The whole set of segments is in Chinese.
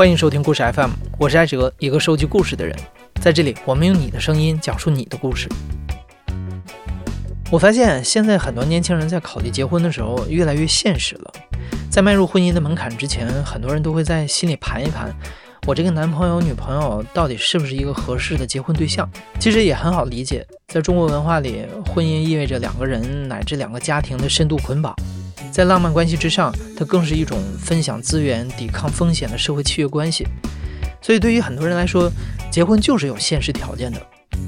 欢迎收听故事 FM，我是艾哲，一个收集故事的人。在这里，我们用你的声音讲述你的故事。我发现现在很多年轻人在考虑结婚的时候越来越现实了，在迈入婚姻的门槛之前，很多人都会在心里盘一盘，我这个男朋友、女朋友到底是不是一个合适的结婚对象？其实也很好理解，在中国文化里，婚姻意味着两个人乃至两个家庭的深度捆绑。在浪漫关系之上，它更是一种分享资源、抵抗风险的社会契约关系。所以，对于很多人来说，结婚就是有现实条件的，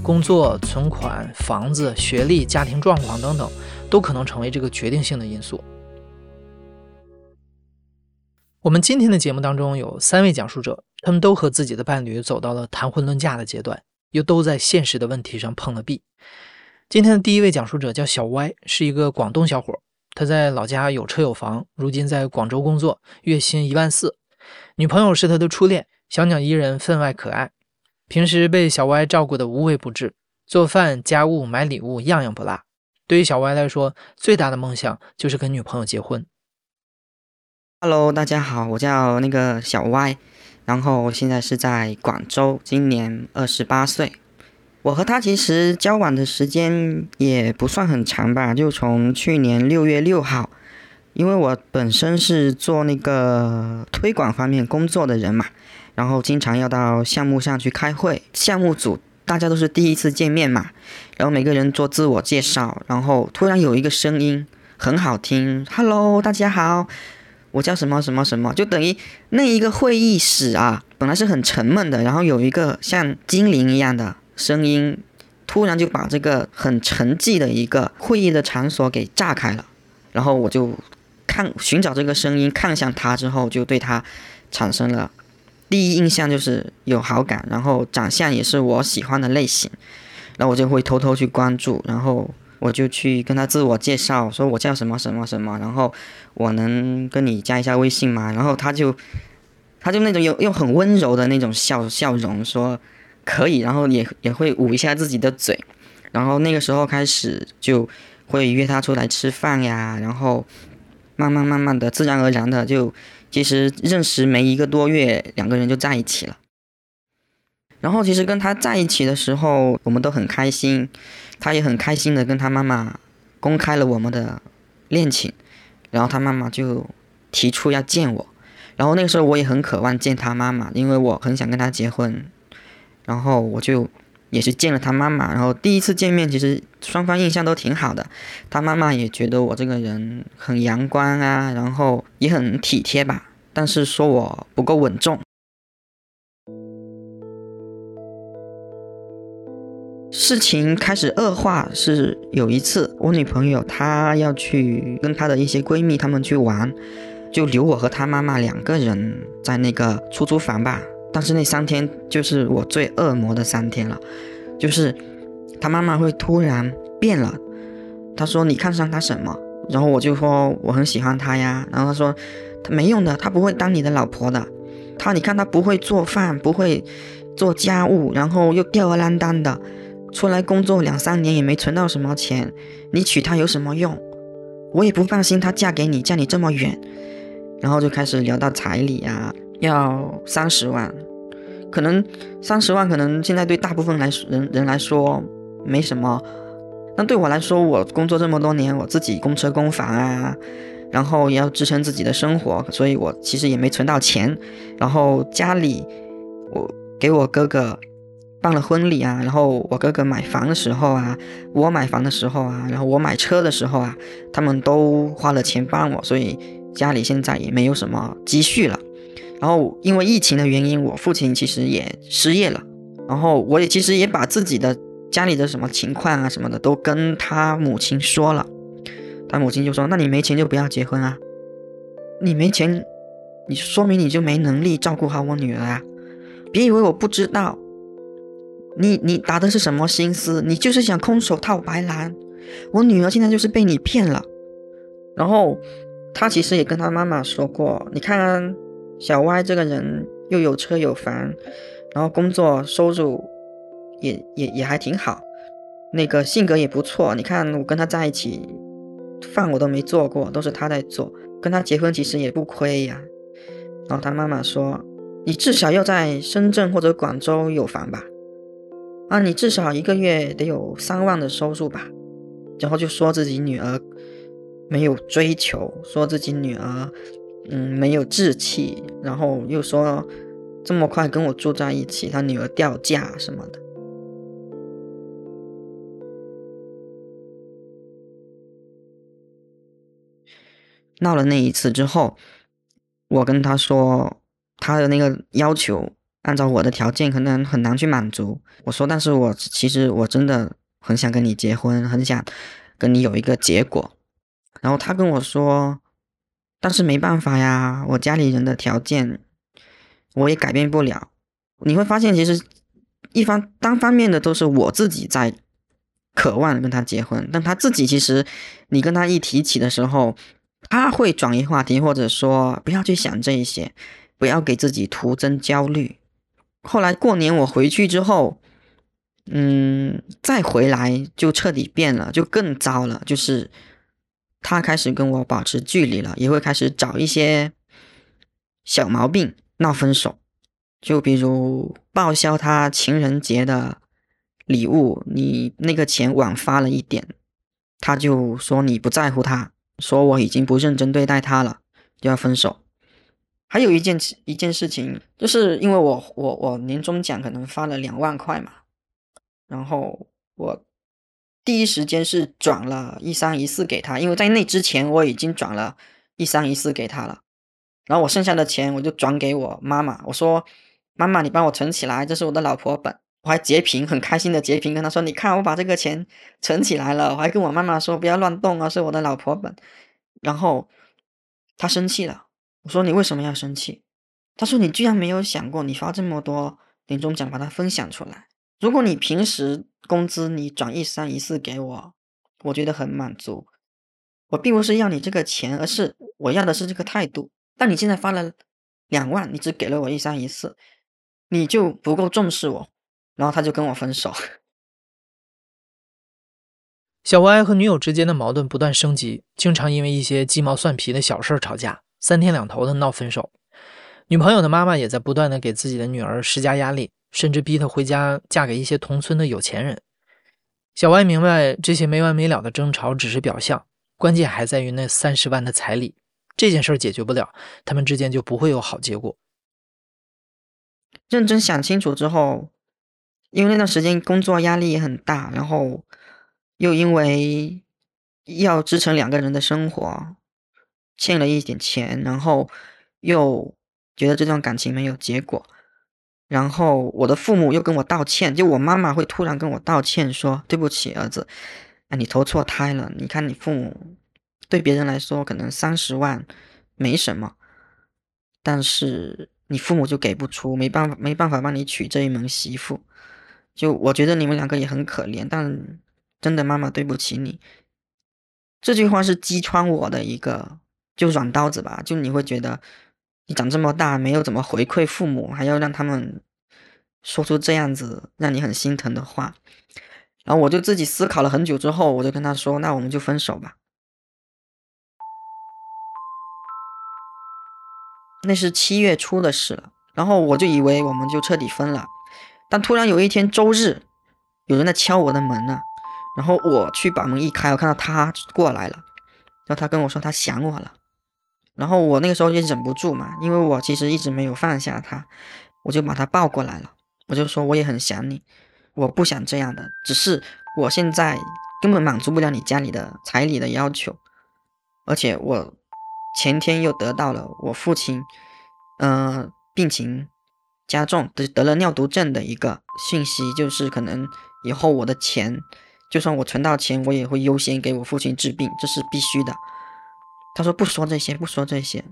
工作、存款、房子、学历、家庭状况等等，都可能成为这个决定性的因素。我们今天的节目当中有三位讲述者，他们都和自己的伴侣走到了谈婚论嫁的阶段，又都在现实的问题上碰了壁。今天的第一位讲述者叫小歪，是一个广东小伙。他在老家有车有房，如今在广州工作，月薪一万四。女朋友是他的初恋，小鸟依人，分外可爱。平时被小歪照顾的无微不至，做饭、家务、买礼物，样样不落。对于小歪来说，最大的梦想就是跟女朋友结婚。Hello，大家好，我叫那个小歪，然后现在是在广州，今年二十八岁。我和他其实交往的时间也不算很长吧，就从去年六月六号，因为我本身是做那个推广方面工作的人嘛，然后经常要到项目上去开会，项目组大家都是第一次见面嘛，然后每个人做自我介绍，然后突然有一个声音很好听，Hello，大家好，我叫什么什么什么，就等于那一个会议室啊，本来是很沉闷的，然后有一个像精灵一样的。声音突然就把这个很沉寂的一个会议的场所给炸开了，然后我就看寻找这个声音，看向他之后，就对他产生了第一印象就是有好感，然后长相也是我喜欢的类型，然后我就会偷偷去关注，然后我就去跟他自我介绍，说我叫什么什么什么，然后我能跟你加一下微信吗？然后他就他就那种用用很温柔的那种笑笑容说。可以，然后也也会捂一下自己的嘴，然后那个时候开始就会约他出来吃饭呀，然后慢慢慢慢的自然而然的就其实认识没一个多月，两个人就在一起了。然后其实跟他在一起的时候，我们都很开心，他也很开心的跟他妈妈公开了我们的恋情，然后他妈妈就提出要见我，然后那个时候我也很渴望见他妈妈，因为我很想跟他结婚。然后我就也是见了他妈妈，然后第一次见面，其实双方印象都挺好的。他妈妈也觉得我这个人很阳光啊，然后也很体贴吧，但是说我不够稳重。事情开始恶化是有一次，我女朋友她要去跟她的一些闺蜜她们去玩，就留我和她妈妈两个人在那个出租房吧。但是那三天就是我最恶魔的三天了，就是他妈妈会突然变了，他说你看上他什么？然后我就说我很喜欢他呀。然后他说他没用的，他不会当你的老婆的。他你看他不会做饭，不会做家务，然后又吊儿郎当的，出来工作两三年也没存到什么钱，你娶她有什么用？我也不放心她嫁给你，嫁你这么远。然后就开始聊到彩礼啊。要三十万，可能三十万可能现在对大部分来人人来说没什么，但对我来说，我工作这么多年，我自己供车供房啊，然后也要支撑自己的生活，所以我其实也没存到钱。然后家里我给我哥哥办了婚礼啊，然后我哥哥买房的时候啊，我买房的时候啊，然后我买车的时候啊，他们都花了钱帮我，所以家里现在也没有什么积蓄了。然后因为疫情的原因，我父亲其实也失业了。然后我也其实也把自己的家里的什么情况啊什么的都跟他母亲说了。他母亲就说：“那你没钱就不要结婚啊！你没钱，你说明你就没能力照顾好我女儿啊！别以为我不知道，你你打的是什么心思？你就是想空手套白狼。我女儿现在就是被你骗了。”然后他其实也跟他妈妈说过：“你看。”小歪这个人又有车有房，然后工作收入也也也还挺好，那个性格也不错。你看我跟他在一起，饭我都没做过，都是他在做。跟他结婚其实也不亏呀。然后他妈妈说：“你至少要在深圳或者广州有房吧？啊，你至少一个月得有三万的收入吧？然后就说自己女儿没有追求，说自己女儿嗯没有志气，然后又说这么快跟我住在一起，他女儿掉价什么的。闹了那一次之后，我跟他说他的那个要求，按照我的条件可能很难去满足。我说，但是我其实我真的很想跟你结婚，很想跟你有一个结果。然后他跟我说，但是没办法呀，我家里人的条件我也改变不了。你会发现，其实一方单方面的都是我自己在渴望跟他结婚，但他自己其实你跟他一提起的时候。他会转移话题，或者说不要去想这一些，不要给自己徒增焦虑。后来过年我回去之后，嗯，再回来就彻底变了，就更糟了。就是他开始跟我保持距离了，也会开始找一些小毛病闹分手。就比如报销他情人节的礼物，你那个钱晚发了一点，他就说你不在乎他。说我已经不认真对待他了，就要分手。还有一件一件事情，就是因为我我我年终奖可能发了两万块嘛，然后我第一时间是转了一三一四给他，因为在那之前我已经转了一三一四给他了。然后我剩下的钱我就转给我妈妈，我说妈妈你帮我存起来，这是我的老婆本。我还截屏，很开心的截屏，跟他说：“你看，我把这个钱存起来了。”我还跟我妈妈说：“不要乱动啊，是我的老婆本。”然后他生气了，我说：“你为什么要生气？”他说：“你居然没有想过，你发这么多年终奖，把它分享出来。如果你平时工资你转一三一四给我，我觉得很满足。我并不是要你这个钱，而是我要的是这个态度。但你现在发了两万，你只给了我一三一四，你就不够重视我。”然后他就跟我分手。小歪和女友之间的矛盾不断升级，经常因为一些鸡毛蒜皮的小事吵架，三天两头的闹分手。女朋友的妈妈也在不断的给自己的女儿施加压力，甚至逼她回家嫁给一些同村的有钱人。小歪明白这些没完没了的争吵只是表象，关键还在于那三十万的彩礼。这件事解决不了，他们之间就不会有好结果。认真想清楚之后。因为那段时间工作压力也很大，然后又因为要支撑两个人的生活，欠了一点钱，然后又觉得这段感情没有结果，然后我的父母又跟我道歉，就我妈妈会突然跟我道歉说：“对不起，儿子，啊，你投错胎了。你看你父母对别人来说可能三十万没什么，但是你父母就给不出，没办法，没办法帮你娶这一门媳妇。”就我觉得你们两个也很可怜，但真的妈妈对不起你。这句话是击穿我的一个就软刀子吧。就你会觉得你长这么大没有怎么回馈父母，还要让他们说出这样子让你很心疼的话。然后我就自己思考了很久之后，我就跟他说：“那我们就分手吧。”那是七月初的事了，然后我就以为我们就彻底分了。但突然有一天周日，有人在敲我的门呢，然后我去把门一开，我看到他过来了，然后他跟我说他想我了，然后我那个时候也忍不住嘛，因为我其实一直没有放下他，我就把他抱过来了，我就说我也很想你，我不想这样的，只是我现在根本满足不了你家里的彩礼的要求，而且我前天又得到了我父亲，嗯，病情。加重得得了尿毒症的一个信息，就是可能以后我的钱，就算我存到钱，我也会优先给我父亲治病，这是必须的。他说不说这些，不说这些。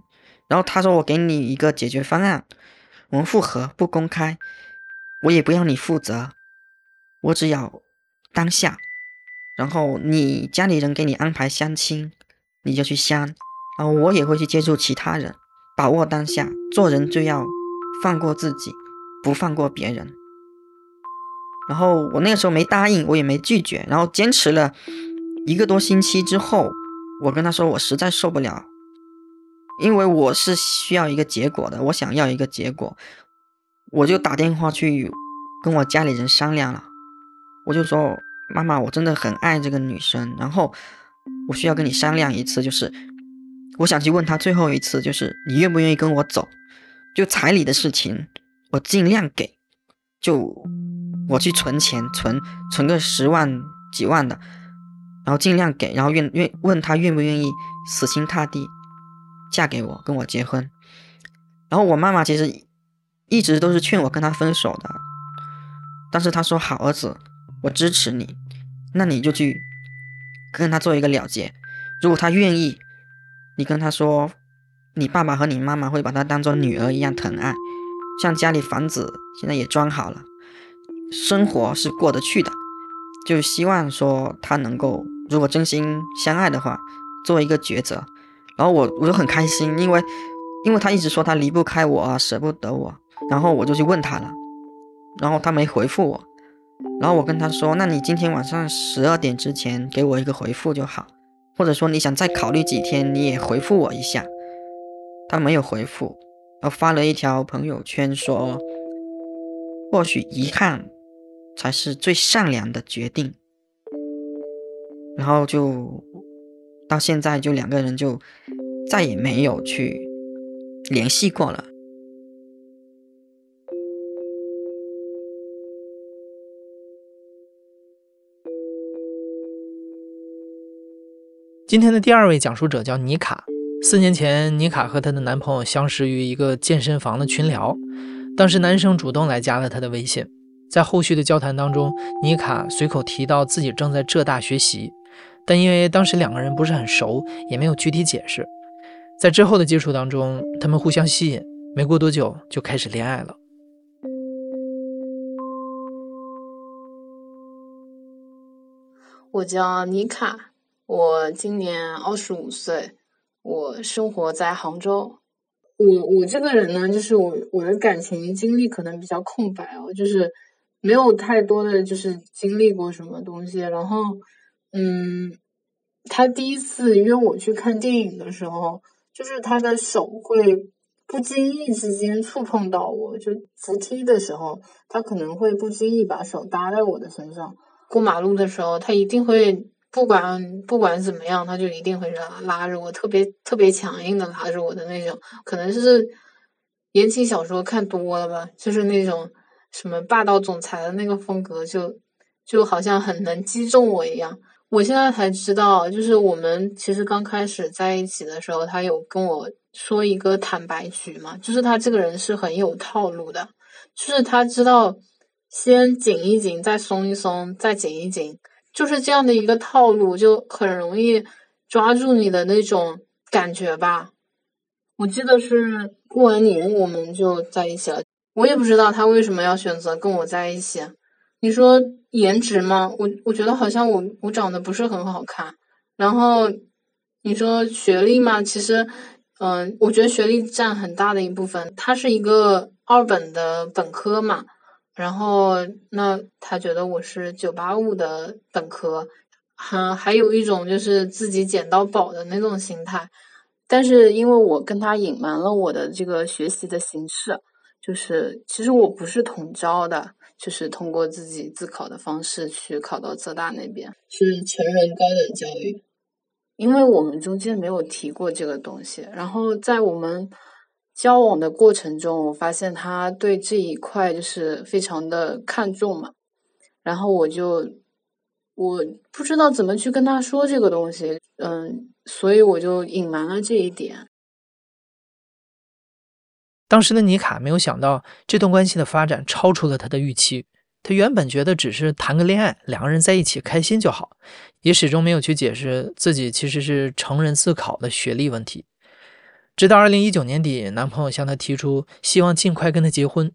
然后他说我给你一个解决方案，我们复合不公开，我也不要你负责，我只要当下。然后你家里人给你安排相亲，你就去相，然后我也会去接触其他人，把握当下，做人就要。放过自己，不放过别人。然后我那个时候没答应，我也没拒绝，然后坚持了一个多星期之后，我跟他说我实在受不了，因为我是需要一个结果的，我想要一个结果，我就打电话去跟我家里人商量了，我就说妈妈，我真的很爱这个女生，然后我需要跟你商量一次，就是我想去问她最后一次，就是你愿不愿意跟我走？就彩礼的事情，我尽量给，就我去存钱，存存个十万几万的，然后尽量给，然后愿愿问她愿不愿意死心塌地嫁给我，跟我结婚。然后我妈妈其实一直都是劝我跟他分手的，但是他说好儿子，我支持你，那你就去跟他做一个了结。如果他愿意，你跟他说。你爸爸和你妈妈会把他当做女儿一样疼爱，像家里房子现在也装好了，生活是过得去的，就希望说他能够，如果真心相爱的话，做一个抉择。然后我我就很开心，因为因为他一直说他离不开我，舍不得我，然后我就去问他了，然后他没回复我，然后我跟他说，那你今天晚上十二点之前给我一个回复就好，或者说你想再考虑几天，你也回复我一下。他没有回复，然后发了一条朋友圈说：“或许遗憾才是最善良的决定。”然后就到现在，就两个人就再也没有去联系过了。今天的第二位讲述者叫妮卡。四年前，妮卡和她的男朋友相识于一个健身房的群聊，当时男生主动来加了她的微信。在后续的交谈当中，妮卡随口提到自己正在浙大学习，但因为当时两个人不是很熟，也没有具体解释。在之后的接触当中，他们互相吸引，没过多久就开始恋爱了。我叫妮卡，我今年二十五岁。我生活在杭州，我我这个人呢，就是我我的感情经历可能比较空白哦，就是没有太多的就是经历过什么东西。然后，嗯，他第一次约我去看电影的时候，就是他的手会不经意之间触碰到我，就扶梯的时候，他可能会不经意把手搭在我的身上。过马路的时候，他一定会。不管不管怎么样，他就一定会拉拉着我，特别特别强硬的拉着我的那种。可能是言情小说看多了吧，就是那种什么霸道总裁的那个风格，就就好像很能击中我一样。我现在才知道，就是我们其实刚开始在一起的时候，他有跟我说一个坦白局嘛，就是他这个人是很有套路的，就是他知道先紧一紧，再松一松，再紧一紧。就是这样的一个套路，就很容易抓住你的那种感觉吧。我记得是过完年我们就在一起了，我也不知道他为什么要选择跟我在一起。你说颜值吗？我我觉得好像我我长得不是很好看。然后你说学历嘛，其实嗯，我觉得学历占很大的一部分。他是一个二本的本科嘛。然后，那他觉得我是九八五的本科，还还有一种就是自己捡到宝的那种心态。但是因为我跟他隐瞒了我的这个学习的形式，就是其实我不是统招的，就是通过自己自考的方式去考到浙大那边，是成人高等教育。因为我们中间没有提过这个东西，然后在我们。交往的过程中，我发现他对这一块就是非常的看重嘛，然后我就我不知道怎么去跟他说这个东西，嗯，所以我就隐瞒了这一点。当时的尼卡没有想到这段关系的发展超出了他的预期，他原本觉得只是谈个恋爱，两个人在一起开心就好，也始终没有去解释自己其实是成人自考的学历问题。直到二零一九年底，男朋友向她提出希望尽快跟她结婚，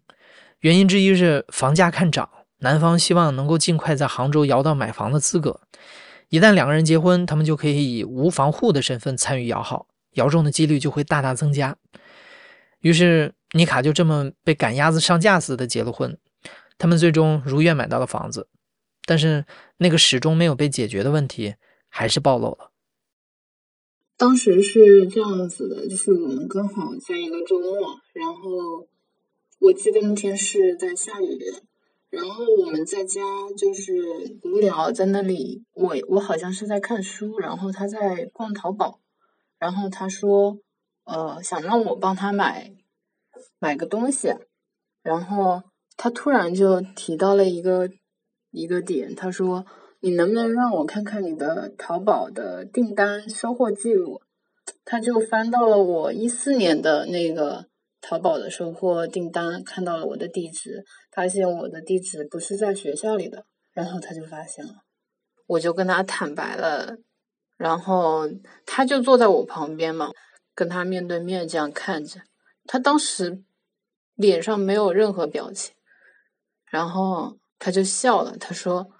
原因之一是房价看涨，男方希望能够尽快在杭州摇到买房的资格。一旦两个人结婚，他们就可以以无房户的身份参与摇号，摇中的几率就会大大增加。于是妮卡就这么被赶鸭子上架似的结了婚。他们最终如愿买到了房子，但是那个始终没有被解决的问题还是暴露了。当时是这样子的，就是我们刚好在一个周末，然后我记得那天是在下雨，然后我们在家就是无聊，在那里，我我好像是在看书，然后他在逛淘宝，然后他说，呃，想让我帮他买买个东西，然后他突然就提到了一个一个点，他说。你能不能让我看看你的淘宝的订单收货记录？他就翻到了我一四年的那个淘宝的收货订单，看到了我的地址，发现我的地址不是在学校里的，然后他就发现了，我就跟他坦白了，然后他就坐在我旁边嘛，跟他面对面这样看着，他当时脸上没有任何表情，然后他就笑了，他说。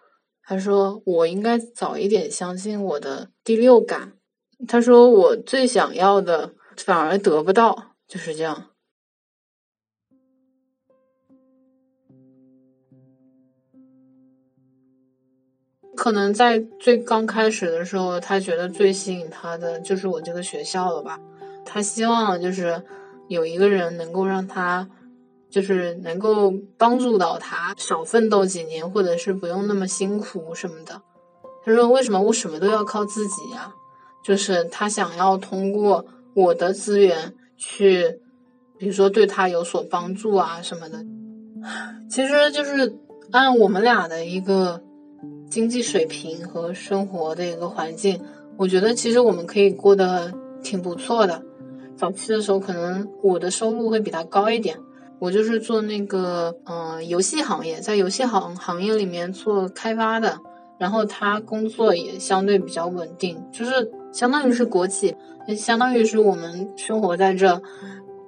他说：“我应该早一点相信我的第六感。”他说：“我最想要的反而得不到，就是这样。”可能在最刚开始的时候，他觉得最吸引他的就是我这个学校了吧？他希望就是有一个人能够让他。就是能够帮助到他少奋斗几年，或者是不用那么辛苦什么的。他说：“为什么我什么都要靠自己呀？”就是他想要通过我的资源去，比如说对他有所帮助啊什么的。其实就是按我们俩的一个经济水平和生活的一个环境，我觉得其实我们可以过得挺不错的。早期的时候，可能我的收入会比他高一点。我就是做那个，嗯，游戏行业，在游戏行行业里面做开发的，然后他工作也相对比较稳定，就是相当于是国企，相当于是我们生活在这，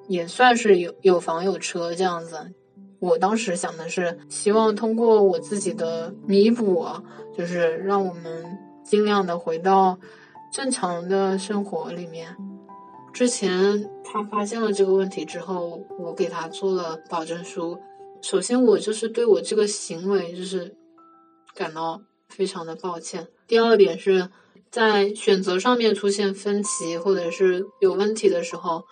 也算是有有房有车这样子。我当时想的是，希望通过我自己的弥补，就是让我们尽量的回到正常的生活里面。之前他发现了这个问题之后，我给他做了保证书。首先，我就是对我这个行为就是感到非常的抱歉。第二点是在选择上面出现分歧或者是有问题的时候，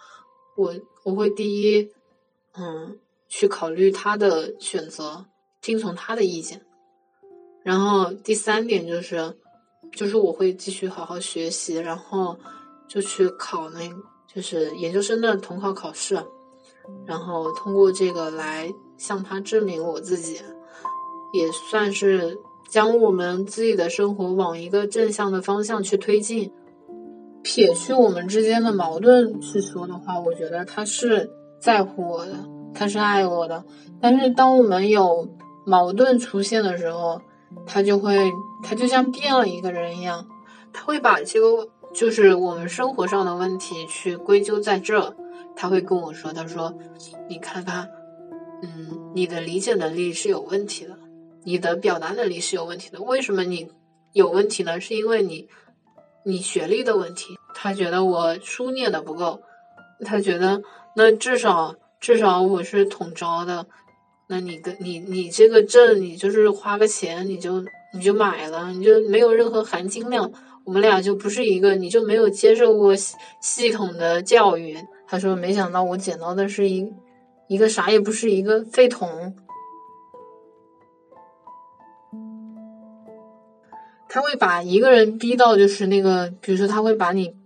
我我会第一，嗯，去考虑他的选择，听从他的意见。然后第三点就是，就是我会继续好好学习，然后。就去考那，就是研究生的统考考试，然后通过这个来向他证明我自己，也算是将我们自己的生活往一个正向的方向去推进。撇去我们之间的矛盾去说的话，我觉得他是在乎我的，他是爱我的。但是当我们有矛盾出现的时候，他就会，他就像变了一个人一样，他会把这个。就是我们生活上的问题去归咎在这，他会跟我说：“他说，你看看，嗯，你的理解能力是有问题的，你的表达能力是有问题的。为什么你有问题呢？是因为你你学历的问题。他觉得我书念的不够，他觉得那至少至少我是统招的，那你跟你你这个证，你就是花个钱你就你就买了，你就没有任何含金量。”我们俩就不是一个，你就没有接受过系系统的教育。他说：“没想到我捡到的是一一个啥也不是，一个废桶。”他会把一个人逼到就是那个，比如说他会把你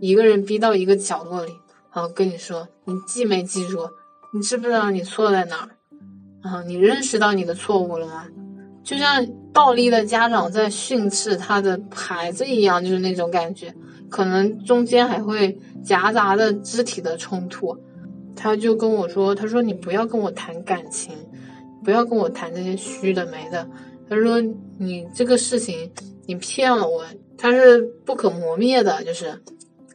一个人逼到一个角落里，然后跟你说：“你记没记住？你知不知道你错在哪儿？然后，你认识到你的错误了吗？”就像暴力的家长在训斥他的孩子一样，就是那种感觉，可能中间还会夹杂的肢体的冲突。他就跟我说：“他说你不要跟我谈感情，不要跟我谈这些虚的没的。他说你这个事情你骗了我，他是不可磨灭的，就是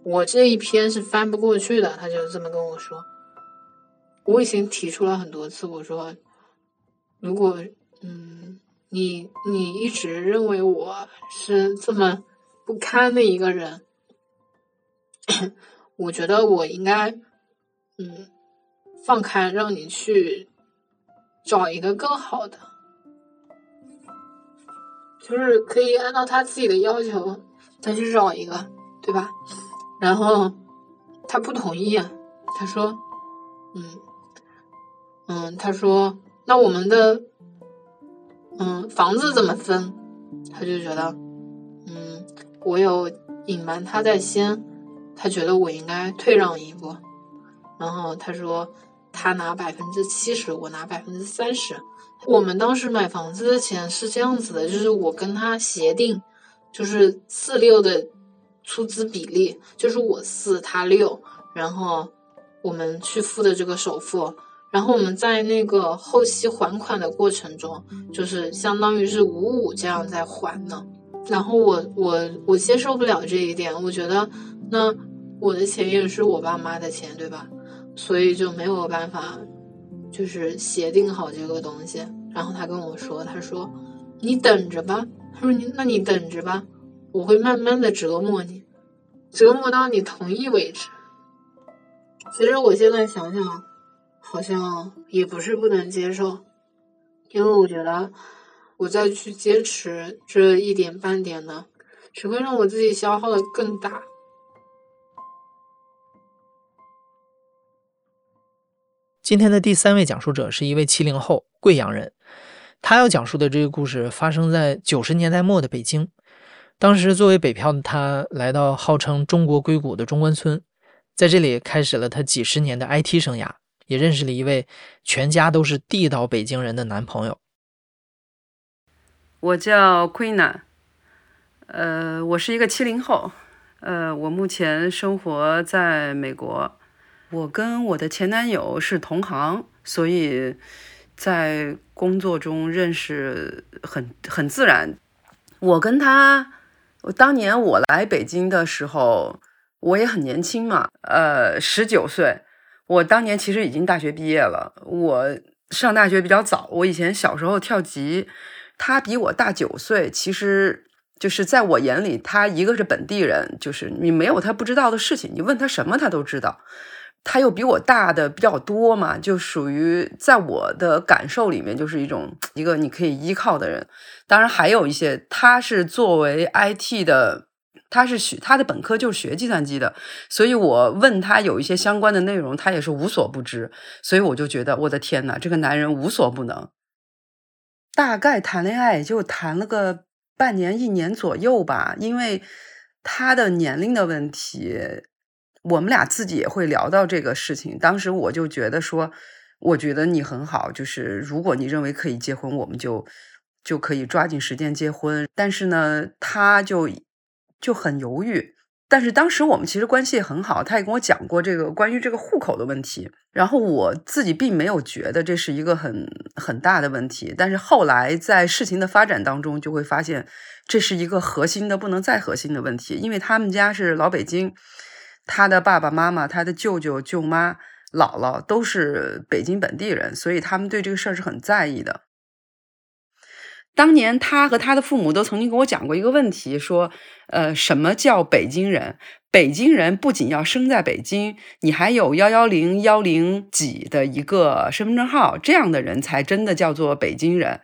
我这一篇是翻不过去的。”他就这么跟我说。我已经提出了很多次，我说如果嗯。你你一直认为我是这么不堪的一个人，我觉得我应该嗯放开，让你去找一个更好的，就是可以按照他自己的要求再去找一个，对吧？然后他不同意，他说，嗯嗯，他说那我们的嗯房子怎么分？他就觉得，嗯，我有隐瞒他在先，他觉得我应该退让一步。然后他说他拿百分之七十，我拿百分之三十。我们当时买房子的钱是这样子的，就是我跟他协定，就是四六的出资比例，就是我四他六，然后我们去付的这个首付，然后我们在那个后期还款的过程中，就是相当于是五五这样在还呢。然后我我我接受不了这一点，我觉得那我的钱也是我爸妈的钱，对吧？所以就没有办法。就是协定好这个东西，然后他跟我说：“他说你等着吧。”他说：“你那你等着吧，我会慢慢的折磨你，折磨到你同意为止。”其实我现在想想，好像也不是不能接受，因为我觉得我再去坚持这一点半点的，只会让我自己消耗的更大。今天的第三位讲述者是一位七零后贵阳人，他要讲述的这个故事发生在九十年代末的北京。当时作为北漂的他，来到号称中国硅谷的中关村，在这里开始了他几十年的 IT 生涯，也认识了一位全家都是地道北京人的男朋友。我叫 Queen，呃，我是一个七零后，呃，我目前生活在美国。我跟我的前男友是同行，所以在工作中认识很很自然。我跟他，我当年我来北京的时候，我也很年轻嘛，呃，十九岁。我当年其实已经大学毕业了。我上大学比较早，我以前小时候跳级。他比我大九岁，其实就是在我眼里，他一个是本地人，就是你没有他不知道的事情，你问他什么他都知道。他又比我大的比较多嘛，就属于在我的感受里面，就是一种一个你可以依靠的人。当然还有一些，他是作为 IT 的，他是学他的本科就是学计算机的，所以我问他有一些相关的内容，他也是无所不知。所以我就觉得，我的天呐，这个男人无所不能。大概谈恋爱也就谈了个半年一年左右吧，因为他的年龄的问题。我们俩自己也会聊到这个事情。当时我就觉得说，我觉得你很好，就是如果你认为可以结婚，我们就就可以抓紧时间结婚。但是呢，他就就很犹豫。但是当时我们其实关系也很好，他也跟我讲过这个关于这个户口的问题。然后我自己并没有觉得这是一个很很大的问题。但是后来在事情的发展当中，就会发现这是一个核心的不能再核心的问题，因为他们家是老北京。他的爸爸妈妈、他的舅舅、舅妈、姥姥都是北京本地人，所以他们对这个事儿是很在意的。当年他和他的父母都曾经跟我讲过一个问题，说：“呃，什么叫北京人？北京人不仅要生在北京，你还有幺幺零幺零几的一个身份证号，这样的人才真的叫做北京人。”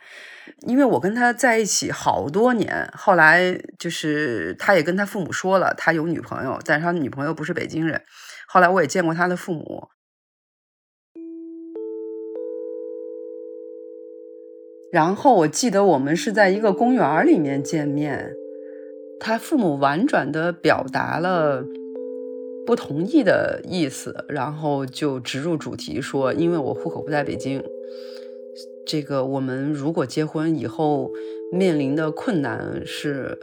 因为我跟他在一起好多年，后来就是他也跟他父母说了，他有女朋友，但是他女朋友不是北京人。后来我也见过他的父母，然后我记得我们是在一个公园里面见面，他父母婉转的表达了不同意的意思，然后就直入主题说，因为我户口不在北京。这个我们如果结婚以后面临的困难是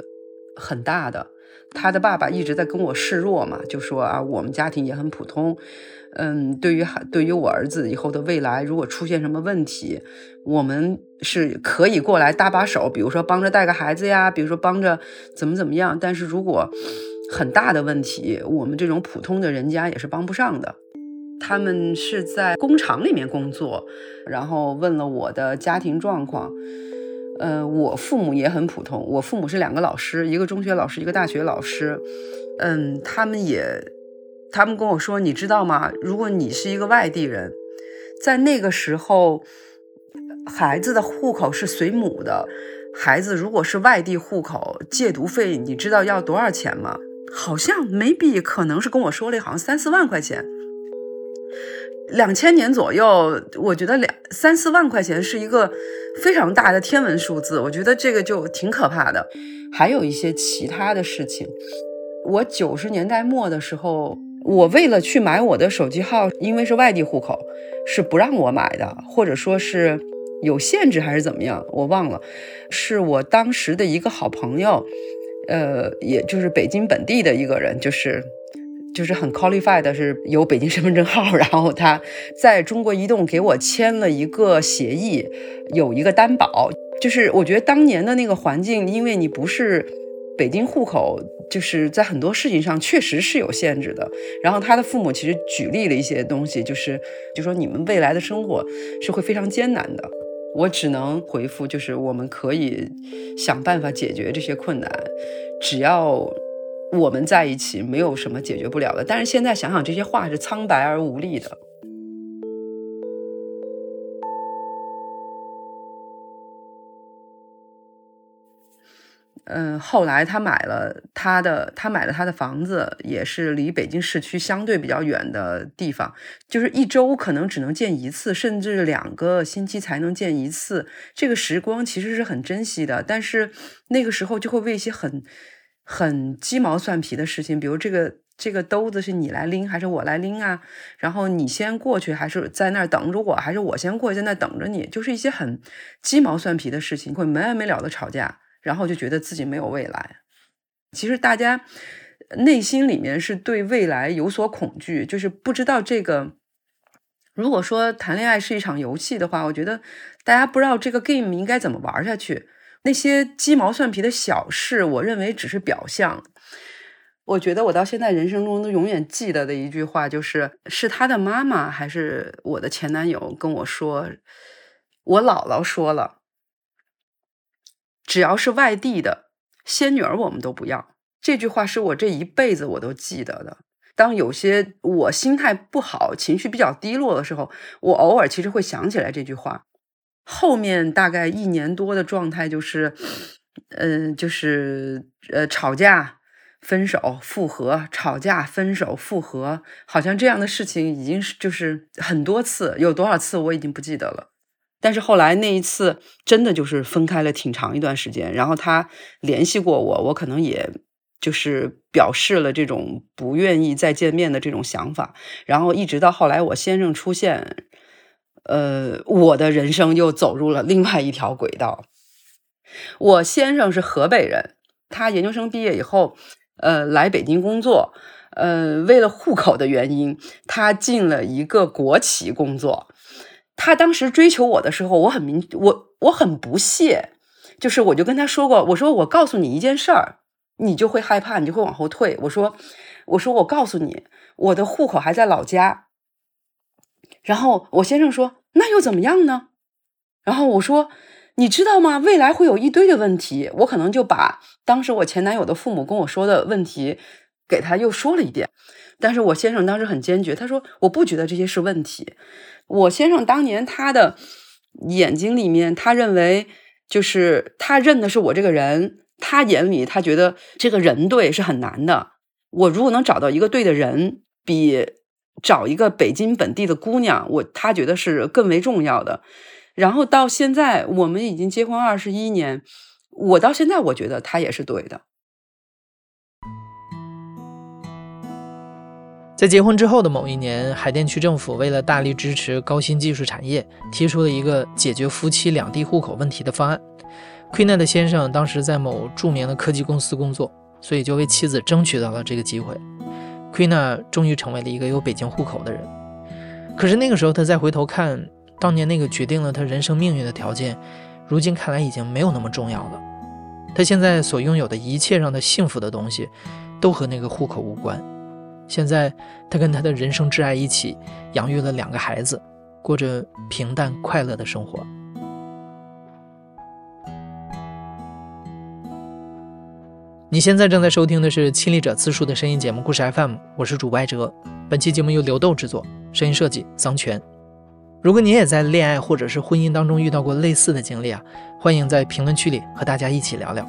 很大的。他的爸爸一直在跟我示弱嘛，就说啊，我们家庭也很普通，嗯，对于孩对于我儿子以后的未来，如果出现什么问题，我们是可以过来搭把手，比如说帮着带个孩子呀，比如说帮着怎么怎么样。但是如果很大的问题，我们这种普通的人家也是帮不上的。他们是在工厂里面工作，然后问了我的家庭状况。呃，我父母也很普通，我父母是两个老师，一个中学老师，一个大学老师。嗯，他们也，他们跟我说，你知道吗？如果你是一个外地人，在那个时候，孩子的户口是随母的，孩子如果是外地户口，借读费，你知道要多少钱吗？好像 maybe 可能是跟我说了，好像三四万块钱。两千年左右，我觉得两三四万块钱是一个非常大的天文数字，我觉得这个就挺可怕的。还有一些其他的事情，我九十年代末的时候，我为了去买我的手机号，因为是外地户口，是不让我买的，或者说是有限制还是怎么样，我忘了。是我当时的一个好朋友，呃，也就是北京本地的一个人，就是。就是很 qualified，是有北京身份证号，然后他在中国移动给我签了一个协议，有一个担保。就是我觉得当年的那个环境，因为你不是北京户口，就是在很多事情上确实是有限制的。然后他的父母其实举例了一些东西，就是就说你们未来的生活是会非常艰难的。我只能回复，就是我们可以想办法解决这些困难，只要。我们在一起没有什么解决不了的，但是现在想想这些话是苍白而无力的。嗯，后来他买了他的，他买了他的房子，也是离北京市区相对比较远的地方，就是一周可能只能见一次，甚至两个星期才能见一次。这个时光其实是很珍惜的，但是那个时候就会为一些很。很鸡毛蒜皮的事情，比如这个这个兜子是你来拎还是我来拎啊？然后你先过去还是在那儿等着我，还是我先过去在那儿等着你？就是一些很鸡毛蒜皮的事情，会没完没了的吵架，然后就觉得自己没有未来。其实大家内心里面是对未来有所恐惧，就是不知道这个。如果说谈恋爱是一场游戏的话，我觉得大家不知道这个 game 应该怎么玩下去。那些鸡毛蒜皮的小事，我认为只是表象。我觉得我到现在人生中都永远记得的一句话，就是是他的妈妈还是我的前男友跟我说，我姥姥说了，只要是外地的仙女儿，我们都不要。这句话是我这一辈子我都记得的。当有些我心态不好、情绪比较低落的时候，我偶尔其实会想起来这句话。后面大概一年多的状态就是，嗯，就是呃吵架、分手、复合，吵架、分手、复合，好像这样的事情已经是就是很多次，有多少次我已经不记得了。但是后来那一次真的就是分开了挺长一段时间，然后他联系过我，我可能也就是表示了这种不愿意再见面的这种想法，然后一直到后来我先生出现。呃，我的人生又走入了另外一条轨道。我先生是河北人，他研究生毕业以后，呃，来北京工作。呃，为了户口的原因，他进了一个国企工作。他当时追求我的时候，我很明，我我很不屑，就是我就跟他说过，我说我告诉你一件事儿，你就会害怕，你就会往后退。我说，我说我告诉你，我的户口还在老家。然后我先生说：“那又怎么样呢？”然后我说：“你知道吗？未来会有一堆的问题。”我可能就把当时我前男友的父母跟我说的问题给他又说了一遍。但是我先生当时很坚决，他说：“我不觉得这些是问题。”我先生当年他的眼睛里面，他认为就是他认的是我这个人，他眼里他觉得这个人对是很难的。我如果能找到一个对的人，比。找一个北京本地的姑娘，我他觉得是更为重要的。然后到现在，我们已经结婚二十一年，我到现在我觉得他也是对的。在结婚之后的某一年，海淀区政府为了大力支持高新技术产业，提出了一个解决夫妻两地户口问题的方案。q u e n 的先生当时在某著名的科技公司工作，所以就为妻子争取到了这个机会。Queena 终于成为了一个有北京户口的人，可是那个时候，他再回头看当年那个决定了他人生命运的条件，如今看来已经没有那么重要了。他现在所拥有的一切让他幸福的东西，都和那个户口无关。现在，他跟他的人生挚爱一起养育了两个孩子，过着平淡快乐的生活。你现在正在收听的是《亲历者自述》的声音节目《故事 FM》，我是主播艾哲。本期节目由刘豆制作，声音设计桑泉。如果你也在恋爱或者是婚姻当中遇到过类似的经历啊，欢迎在评论区里和大家一起聊聊。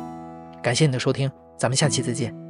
感谢你的收听，咱们下期再见。